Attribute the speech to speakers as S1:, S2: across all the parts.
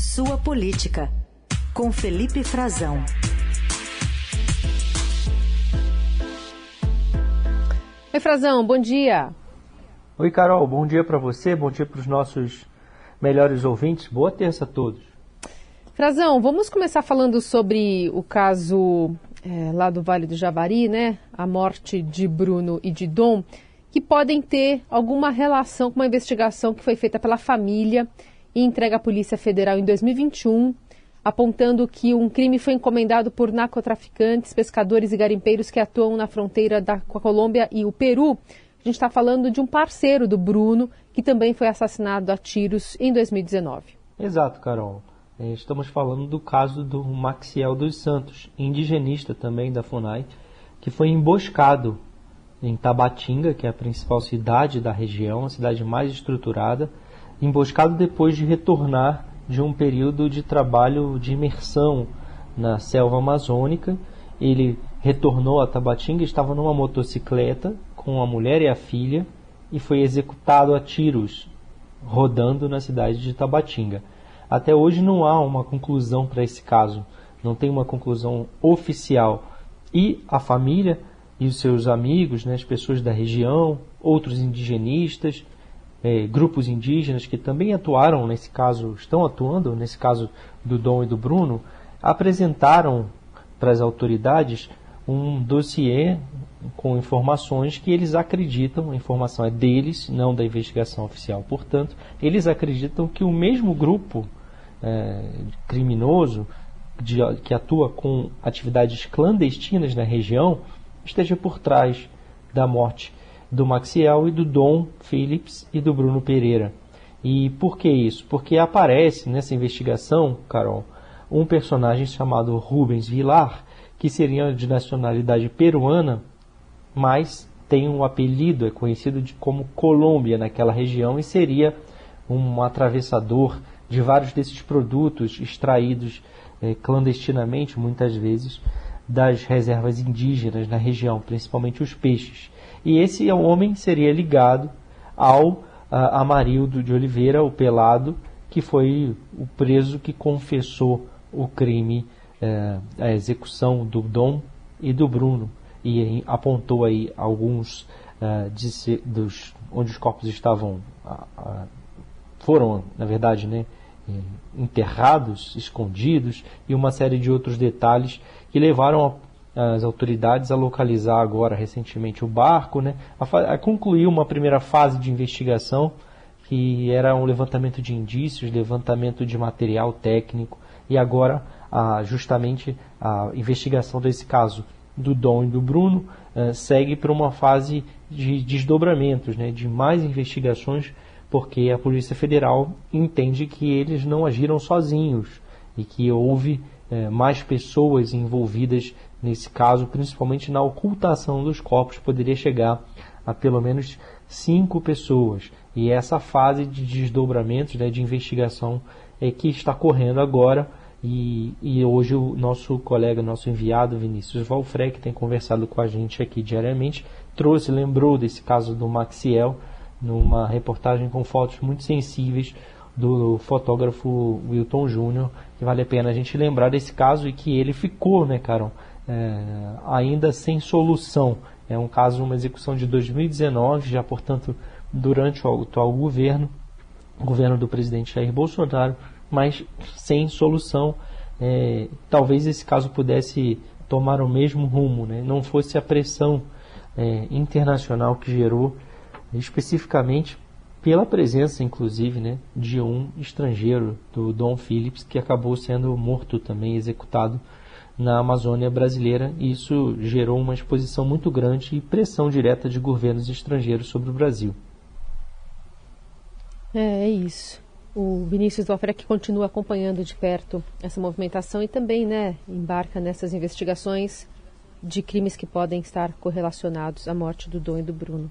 S1: Sua Política, com Felipe Frazão.
S2: Oi, Frazão, bom dia.
S3: Oi, Carol, bom dia para você, bom dia para os nossos melhores ouvintes. Boa terça a todos.
S2: Frazão, vamos começar falando sobre o caso é, lá do Vale do Javari, né? A morte de Bruno e de Dom, que podem ter alguma relação com uma investigação que foi feita pela família e entregue à Polícia Federal em 2021, apontando que um crime foi encomendado por narcotraficantes, pescadores e garimpeiros que atuam na fronteira da, com a Colômbia e o Peru. A gente está falando de um parceiro do Bruno, que também foi assassinado a tiros em 2019.
S3: Exato, Carol. É, estamos falando do caso do Maxiel dos Santos, indigenista também da FUNAI, que foi emboscado em Tabatinga, que é a principal cidade da região, a cidade mais estruturada, emboscado depois de retornar de um período de trabalho de imersão na selva amazônica. Ele retornou a Tabatinga, estava numa motocicleta com a mulher e a filha e foi executado a tiros rodando na cidade de Tabatinga. Até hoje não há uma conclusão para esse caso, não tem uma conclusão oficial. E a família e os seus amigos, né, as pessoas da região, outros indigenistas, é, grupos indígenas que também atuaram nesse caso, estão atuando nesse caso do Dom e do Bruno, apresentaram para as autoridades um dossiê com informações que eles acreditam, a informação é deles, não da investigação oficial, portanto, eles acreditam que o mesmo grupo é, criminoso de, que atua com atividades clandestinas na região esteja por trás da morte do Maxiel e do Dom Phillips e do Bruno Pereira. E por que isso? Porque aparece nessa investigação, Carol, um personagem chamado Rubens Vilar, que seria de nacionalidade peruana, mas tem um apelido, é conhecido de, como Colômbia naquela região e seria um atravessador de vários desses produtos extraídos eh, clandestinamente, muitas vezes, das reservas indígenas na região, principalmente os peixes. E esse homem seria ligado ao Amarildo de Oliveira, o Pelado, que foi o preso que confessou o crime, uh, a execução do Dom e do Bruno, e apontou aí alguns uh, de, dos onde os corpos estavam foram, na verdade, né, enterrados, escondidos e uma série de outros detalhes que levaram as autoridades a localizar agora recentemente o barco, né, a, a concluir uma primeira fase de investigação que era um levantamento de indícios, levantamento de material técnico e agora a, justamente a investigação desse caso do Dom e do Bruno uh, segue para uma fase de desdobramentos, né, de mais investigações, porque a Polícia Federal entende que eles não agiram sozinhos e que houve uh, mais pessoas envolvidas nesse caso, principalmente na ocultação dos corpos, poderia chegar a pelo menos cinco pessoas. E essa fase de desdobramentos, né, de investigação, é que está correndo agora. E, e hoje o nosso colega, nosso enviado Vinícius Valfré, que tem conversado com a gente aqui diariamente, trouxe, lembrou desse caso do Maxiel, numa reportagem com fotos muito sensíveis do fotógrafo Wilton Júnior, que vale a pena a gente lembrar desse caso e que ele ficou, né, Carol, é, ainda sem solução. É um caso, uma execução de 2019, já portanto durante o atual governo, o governo do presidente Jair Bolsonaro, mas sem solução. É, talvez esse caso pudesse tomar o mesmo rumo, né? não fosse a pressão é, internacional que gerou, especificamente pela presença, inclusive, né, de um estrangeiro, do Dom Phillips, que acabou sendo morto também, executado na Amazônia brasileira, e isso gerou uma exposição muito grande e pressão direta de governos estrangeiros sobre o Brasil.
S2: É, é isso. O Vinícius Valfrec continua acompanhando de perto essa movimentação e também né, embarca nessas investigações de crimes que podem estar correlacionados à morte do Dom e do Bruno.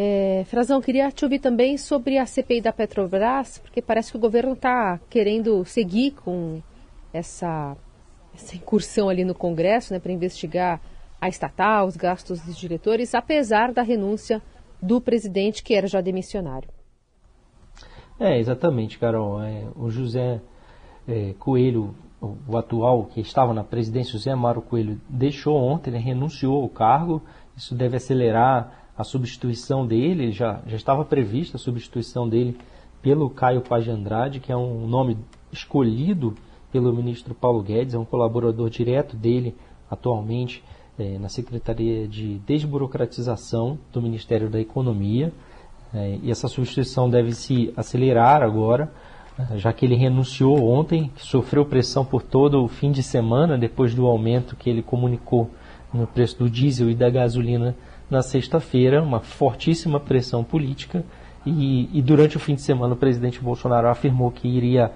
S2: É, Frazão, queria te ouvir também sobre a CPI da Petrobras, porque parece que o governo está querendo seguir com essa essa incursão ali no Congresso né, para investigar a estatal, os gastos dos diretores, apesar da renúncia do presidente, que era já demissionário.
S3: É, exatamente, Carol. É, o José é, Coelho, o, o, atual que estava na presidência, José Amaro Coelho, deixou ontem, ele renunciou ao cargo. Isso deve acelerar a substituição dele, já, já estava prevista a substituição dele pelo Caio Paz Andrade, que é um nome escolhido pelo ministro Paulo Guedes, é um colaborador direto dele atualmente é, na Secretaria de Desburocratização do Ministério da Economia. É, e essa substituição deve se acelerar agora, é, já que ele renunciou ontem, sofreu pressão por todo o fim de semana, depois do aumento que ele comunicou no preço do diesel e da gasolina na sexta-feira, uma fortíssima pressão política. E, e, durante o fim de semana o presidente Bolsonaro afirmou que iria,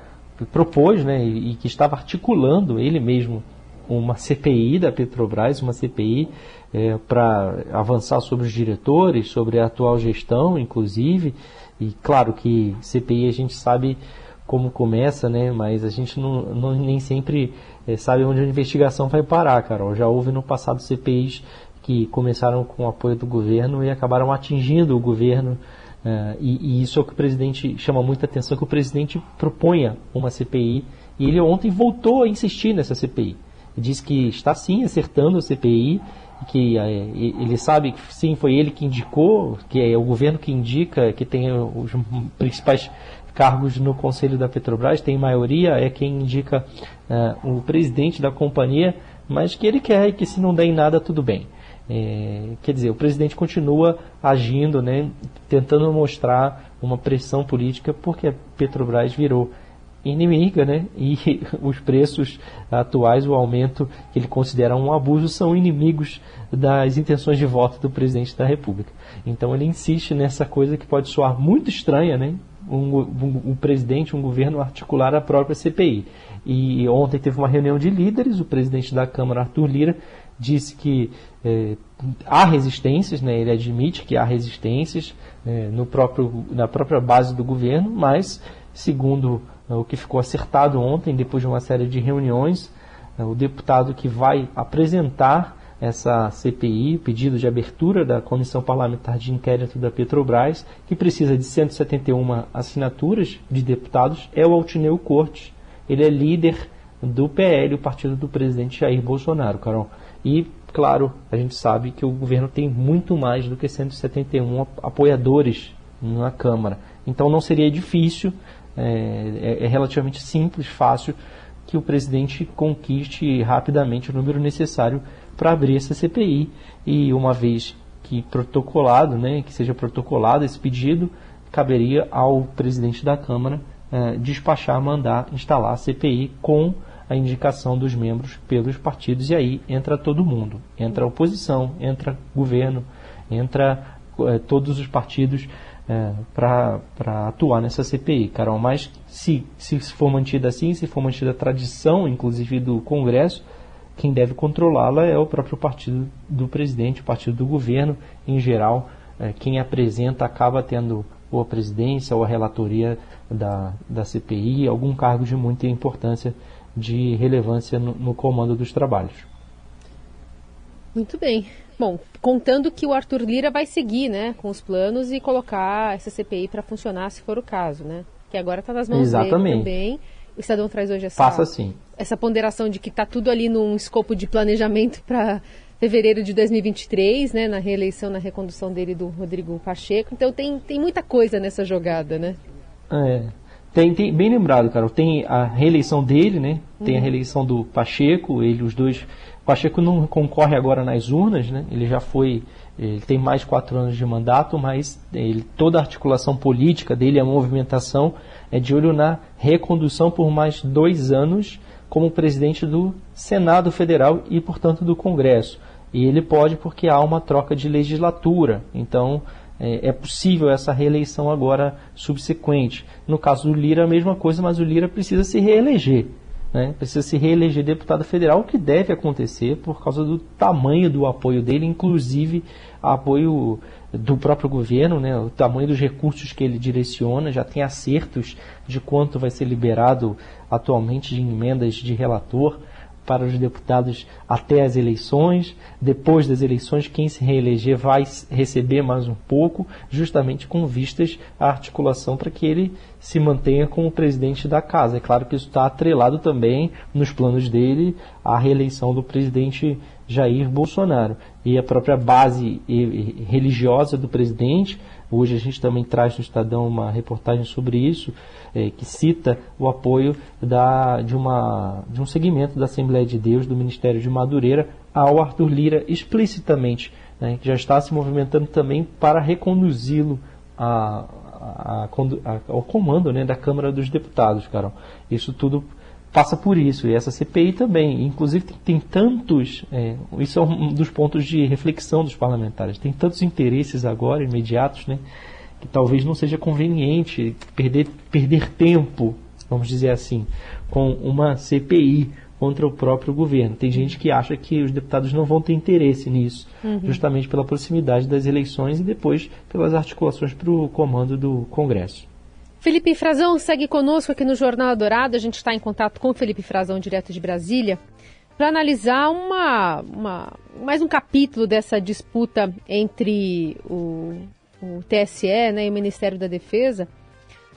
S3: propôs, né, e, e que estava articulando ele mesmo uma CPI da Petrobras, uma CPI é, para avançar sobre os diretores, sobre a atual gestão, inclusive. E claro que CPI a gente sabe como começa, né? Mas a gente não, não nem sempre é, sabe onde a investigação vai parar, Carol. Já houve no passado CPIs que começaram com o apoio do governo e acabaram atingindo o governo. Uh, e, e, isso é o que o presidente chama muita atenção, que o presidente proponha uma CPI e ele ontem voltou a insistir nessa CPI. Diz que está sim acertando a CPI, que uh, ele sabe que sim, foi ele que indicou, que é o governo que indica, que tem os principais cargos no conselho da Petrobras, tem maioria, é quem indica uh, o presidente da companhia, mas que ele quer e que se não der em nada, tudo bem. É, quer dizer, o presidente continua agindo, né, tentando mostrar uma pressão política, porque a Petrobras virou inimiga, né, e os preços atuais, o aumento que ele considera um abuso, são inimigos das intenções de voto do presidente da República. Então ele insiste nessa coisa que pode soar muito estranha, né, um, um, um presidente, um governo articular a própria CPI. E ontem teve uma reunião de líderes, o presidente da Câmara, Arthur Lira, disse que é, há resistências, né, ele admite que há resistências é, no próprio, na própria base do governo, mas, segundo é, o que ficou acertado ontem, depois de uma série de reuniões, é, o deputado que vai apresentar essa CPI, pedido de abertura da Comissão Parlamentar de Inquérito da Petrobras, que precisa de 171 assinaturas de deputados, é o Altineu Cortes. Ele é líder do PL, o partido do presidente Jair Bolsonaro, Carol. E, claro, a gente sabe que o governo tem muito mais do que 171 apoiadores na Câmara. Então não seria difícil, é, é, é relativamente simples, fácil, que o presidente conquiste rapidamente o número necessário para abrir essa CPI. E uma vez que protocolado, né, que seja protocolado esse pedido, caberia ao presidente da Câmara é, despachar, mandar instalar a CPI com a indicação dos membros pelos partidos e aí entra todo mundo, entra oposição, entra governo, entra é, todos os partidos é, para atuar nessa CPI, Carol. Mas se, se for mantida assim, se for mantida a tradição, inclusive do Congresso, quem deve controlá-la é o próprio partido do presidente, o partido do governo em geral. É, quem apresenta acaba tendo ou a presidência ou a relatoria da, da CPI, algum cargo de muita importância de relevância no, no comando dos trabalhos.
S2: Muito bem. Bom, contando que o Arthur Lira vai seguir né, com os planos e colocar essa CPI para funcionar se for o caso, né? Que agora está nas mãos Exatamente. dele também. O Estadão traz hoje essa,
S3: Passa assim.
S2: essa ponderação de que está tudo ali num escopo de planejamento para fevereiro de 2023, né, na reeleição, na recondução dele do Rodrigo Pacheco. Então tem, tem muita coisa nessa jogada, né?
S3: É. Tem, tem, bem lembrado, cara, tem a reeleição dele, né? Tem uhum. a reeleição do Pacheco, ele, os dois. O Pacheco não concorre agora nas urnas, né? Ele já foi. Ele tem mais de quatro anos de mandato, mas ele, toda a articulação política dele, a movimentação, é de olho na recondução por mais dois anos como presidente do Senado Federal e, portanto, do Congresso. E ele pode porque há uma troca de legislatura. Então, é, é possível essa reeleição agora subsequente. No caso do Lira, a mesma coisa, mas o Lira precisa se reeleger. Né? Precisa se reeleger deputado federal, o que deve acontecer por causa do tamanho do apoio dele, inclusive apoio do próprio governo, né? o tamanho dos recursos que ele direciona, já tem acertos de quanto vai ser liberado atualmente de emendas de relator para os deputados até as eleições. Depois das eleições, quem se reeleger vai receber mais um pouco, justamente com vistas à articulação para que ele se mantenha como presidente da casa. É claro que isso está atrelado também nos planos dele à reeleição do presidente Jair Bolsonaro. E a própria base religiosa do presidente, hoje a gente também traz no Estadão uma reportagem sobre isso, é, que cita o apoio da, de, uma, de um segmento da Assembleia de Deus, do Ministério de Madureira, ao Arthur Lira explicitamente, né, que já está se movimentando também para reconduzi-lo a, a, a, ao comando né, da Câmara dos Deputados, Carol. Isso tudo passa por isso, e essa CPI também. Inclusive, tem, tem tantos. É, isso é um dos pontos de reflexão dos parlamentares. Tem tantos interesses agora, imediatos, né, que talvez não seja conveniente perder, perder tempo, vamos dizer assim, com uma CPI contra o próprio governo. Tem gente que acha que os deputados não vão ter interesse nisso, uhum. justamente pela proximidade das eleições e depois pelas articulações para o comando do Congresso.
S2: Felipe Frazão segue conosco aqui no Jornal Dourado. A gente está em contato com Felipe Frazão, direto de Brasília, para analisar uma, uma, mais um capítulo dessa disputa entre o, o TSE né, e o Ministério da Defesa.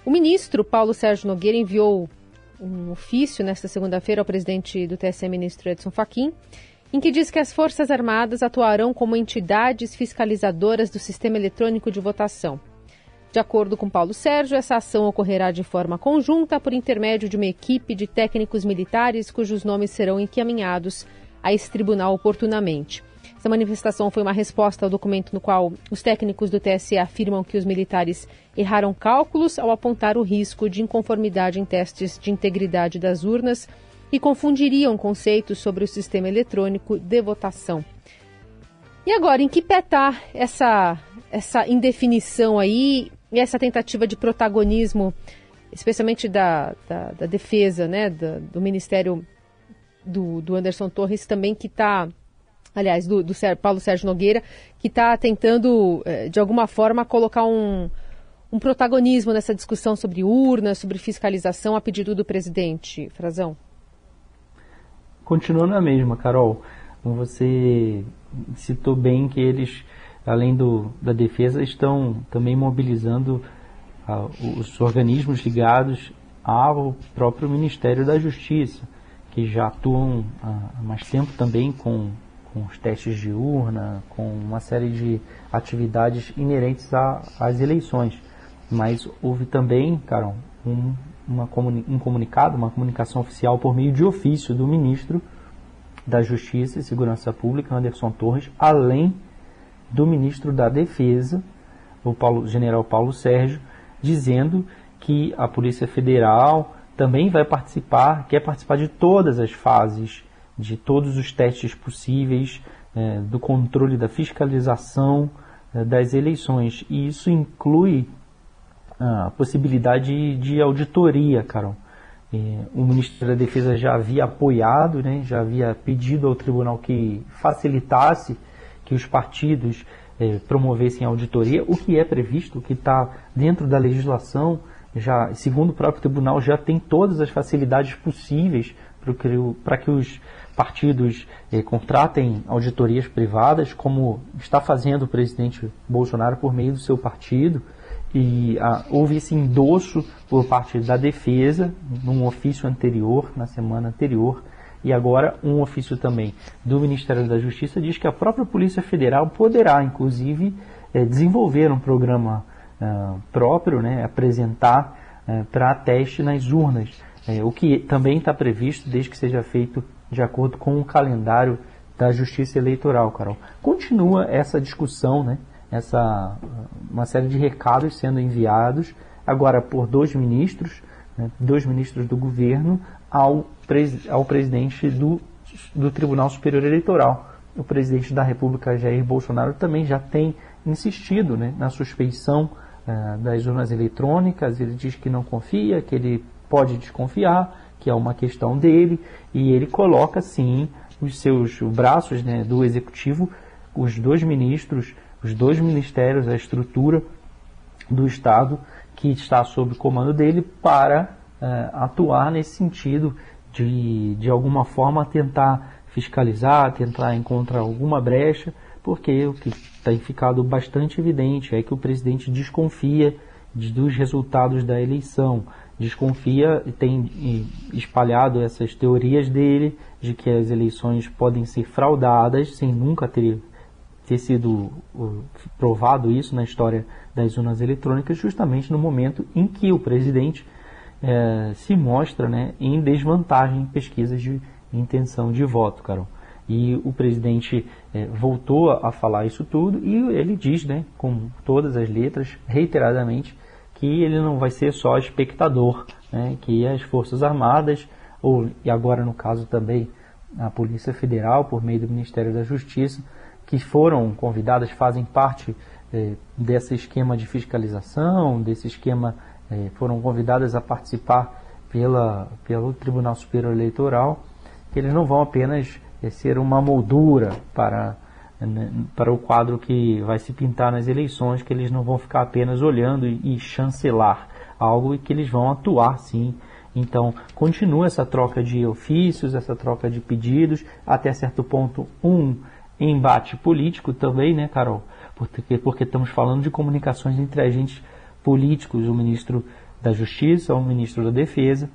S2: O ministro Paulo Sérgio Nogueira enviou um ofício nesta segunda-feira ao presidente do TSE, ministro Edson Fachin, em que diz que as Forças Armadas atuarão como entidades fiscalizadoras do sistema eletrônico de votação. De acordo com Paulo Sérgio, essa ação ocorrerá de forma conjunta por intermédio de uma equipe de técnicos militares cujos nomes serão encaminhados a esse tribunal oportunamente. Essa manifestação foi uma resposta ao documento no qual os técnicos do TSE afirmam que os militares erraram cálculos ao apontar o risco de inconformidade em testes de integridade das urnas e confundiriam conceitos sobre o sistema eletrônico de votação. E agora, em que pé está essa, essa indefinição aí e essa tentativa de protagonismo, especialmente da, da, da defesa, né, do, do Ministério do, do, Anderson Torres, também que está, aliás, do, do Paulo Sérgio Nogueira, que está tentando, eh, de alguma forma, colocar um, um protagonismo nessa discussão sobre urnas, sobre fiscalização a pedido do presidente. Frazão?
S3: Continua na mesma, Carol. Você citou bem que eles além do, da defesa, estão também mobilizando ah, os organismos ligados ao próprio Ministério da Justiça, que já atuam há mais tempo também com, com os testes de urna, com uma série de atividades inerentes a, às eleições. Mas houve também, Carol, um, uma comuni um comunicado, uma comunicação oficial por meio de ofício do ministro da Justiça e Segurança Pública, Anderson Torres, além do ministro da Defesa, o Paulo, general Paulo Sérgio, dizendo que a Polícia Federal também vai participar, quer participar de todas as fases, de todos os testes possíveis, é, do controle da fiscalização é, das eleições. E isso inclui a possibilidade de auditoria, Carol. É, o Ministério da Defesa já havia apoiado, né, já havia pedido ao tribunal que facilitasse que os partidos eh, promovessem auditoria, o que é previsto, o que está dentro da legislação, já segundo o próprio tribunal, já tem todas as facilidades possíveis para que os partidos eh, contratem auditorias privadas, como está fazendo o presidente Bolsonaro por meio do seu partido. E ah, houve esse endosso por parte da defesa, num ofício anterior, na semana anterior, e agora um ofício também do Ministério da Justiça diz que a própria Polícia Federal poderá, inclusive, é, desenvolver um programa uh, próprio, né, apresentar uh, para teste nas urnas, o que também está previsto desde que seja feito de acordo com o calendário da Justiça Eleitoral, Carol. Continua essa discussão, né, essa, uma série de recados sendo enviados, agora por dois ministros, né, dois ministros do governo, ao, ao presidente do, do Tribunal Superior Eleitoral. O presidente da República, Jair Bolsonaro, também já tem insistido né, na suspeição uh, das urnas eletrônicas. Ele diz que não confia, que ele pode desconfiar, que é uma questão dele, e ele coloca, sim, os seus braços né, do executivo, os dois ministros, os dois ministérios, a estrutura do Estado que está sob comando dele para uh, atuar nesse sentido de, de alguma forma tentar fiscalizar, tentar encontrar alguma brecha, porque o que tem ficado bastante evidente é que o presidente desconfia dos resultados da eleição, desconfia e tem espalhado essas teorias dele de que as eleições podem ser fraudadas sem nunca ter, ter sido provado isso na história das urnas eletrônicas, justamente no momento em que o presidente é, se mostra né, em desvantagem em pesquisas de intenção de voto, Carol. E o presidente é, voltou a falar isso tudo e ele diz, né, com todas as letras, reiteradamente, que ele não vai ser só espectador, né, que as Forças Armadas, ou, e agora no caso também a Polícia Federal, por meio do Ministério da Justiça, que foram convidadas, fazem parte é, desse esquema de fiscalização, desse esquema, foram convidadas a participar pela, pelo Tribunal Superior Eleitoral, que eles não vão apenas é, ser uma moldura para né, para o quadro que vai se pintar nas eleições, que eles não vão ficar apenas olhando e, chancelar algo e que eles vão atuar sim. Então, continua essa troca de ofícios, essa troca de pedidos, até certo ponto, um embate político também, né, Carol? Porque, porque estamos falando de comunicações entre agentes políticos, o ministro da Justiça, o ministro da Defesa,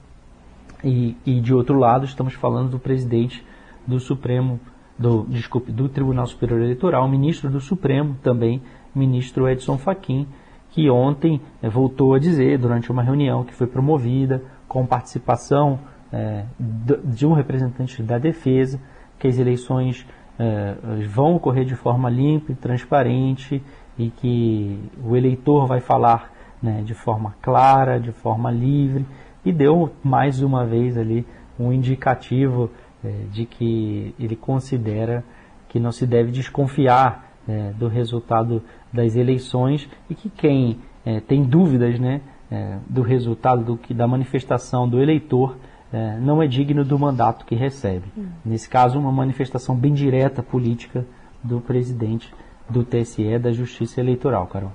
S3: e, e de outro lado, estamos falando do presidente do Supremo do, desculpe, do Tribunal Superior Eleitoral, ministro do Supremo também, ministro Edson Fachin, que ontem é, voltou a dizer, durante uma reunião que foi promovida, com participação é, de um representante da defesa, que as eleições é, vão ocorrer de forma limpa e transparente e que o eleitor vai falar né, de forma clara, de forma livre, e deu mais uma vez ali um indicativo é, de que ele considera que não se deve desconfiar é, do resultado das eleições e que quem é, tem dúvidas né, do resultado do que da manifestação do eleitor não é digno do mandato que recebe. Hum. Nesse caso, uma manifestação bem direta política do presidente do TSE da Justiça Eleitoral, Carol.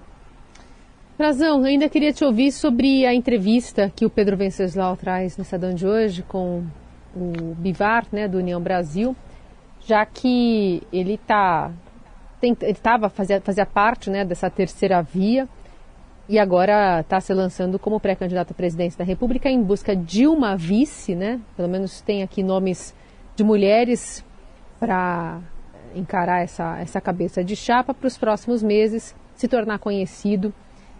S2: Razão, ainda queria te ouvir sobre a entrevista que o Pedro Venceslau traz no Estadão de hoje com o Bivar, né, do União Brasil, já que ele tá ele estava fazia, fazia parte, né, dessa terceira via e agora está se lançando como pré-candidato à presidência da República em busca de uma vice, né? Pelo menos tem aqui nomes de mulheres para encarar essa, essa cabeça de chapa para os próximos meses, se tornar conhecido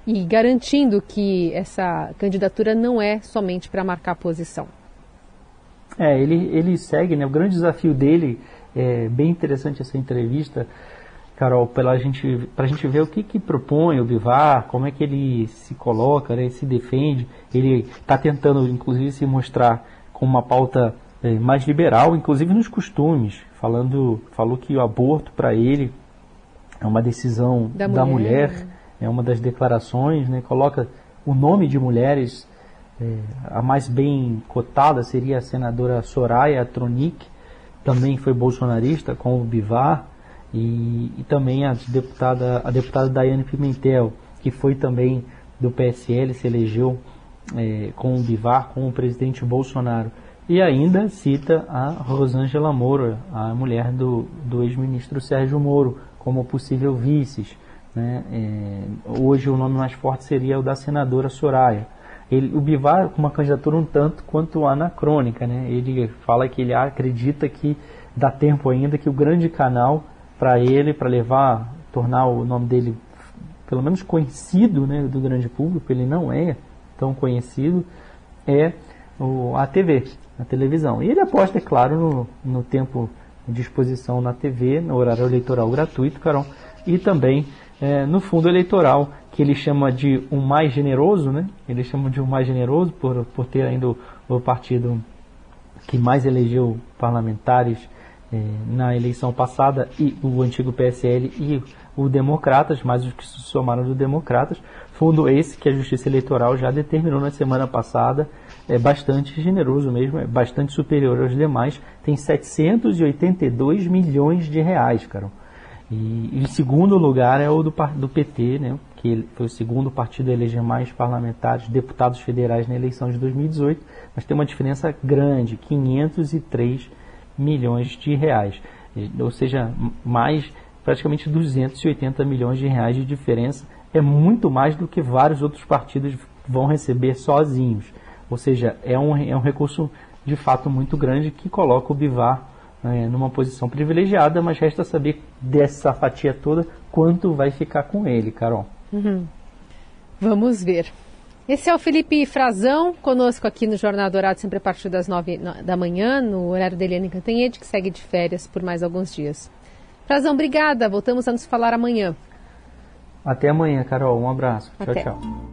S2: e garantindo que essa candidatura não é somente para marcar posição.
S3: É, ele, ele segue, né? O grande desafio dele, é bem interessante essa entrevista, Carol, para gente, a gente ver o que, que propõe o Bivar, como é que ele se coloca, né, se defende. Ele está tentando, inclusive, se mostrar com uma pauta é, mais liberal, inclusive nos costumes, falando, falou que o aborto para ele é uma decisão da, da mulher, mulher, é uma das declarações, né, coloca o nome de mulheres é, a mais bem cotada seria a senadora Soraya Tronic, também foi bolsonarista com o Bivar, e, e, também a deputada, a deputada Daiane Pimentel, que foi também do PSL, se elegeu é, com o Bivar, com o presidente Bolsonaro. E ainda cita a Rosângela Moura, a mulher do, do ex-ministro Sérgio Moro, como possível vices. Né? É, hoje o nome mais forte seria o da senadora Soraya ele, o Bivar com uma candidatura um tanto quanto anacrônica, né? Ele fala que ele acredita que dá tempo ainda que o grande canal para ele, para levar, tornar o nome dele pelo menos conhecido, né, do grande público, ele não é tão conhecido, é o, a TV, a televisão. E ele aposta, é claro, no, no tempo de exposição na TV, no horário eleitoral gratuito, Carol, e também é, no fundo eleitoral, que ele chama de um mais generoso, né? Ele chama de um mais generoso por, por ter ainda o, o partido que mais elegeu parlamentares é, na eleição passada, e o antigo PSL e o Democratas, mais os que se somaram do Democratas, fundo esse que a Justiça Eleitoral já determinou na semana passada, é bastante generoso mesmo, é bastante superior aos demais, tem 782 milhões de reais, cara. E em segundo lugar é o do, do PT, né, que foi o segundo partido a eleger mais parlamentares, deputados federais na eleição de 2018, mas tem uma diferença grande, 503 milhões de reais. Ou seja, mais praticamente 280 milhões de reais de diferença. É muito mais do que vários outros partidos vão receber sozinhos. Ou seja, é um, é um recurso de fato muito grande que coloca o Bivar é, numa posição privilegiada, mas resta saber dessa fatia toda quanto vai ficar com ele, Carol.
S2: Uhum. Vamos ver. Esse é o Felipe Frazão, conosco aqui no Jornal Dourado, sempre a partir das nove da manhã, no horário da Eliane Cantanhede, que segue de férias por mais alguns dias. Frazão, obrigada. Voltamos a nos falar amanhã.
S3: Até amanhã, Carol. Um abraço.
S2: Até.
S3: Tchau, tchau.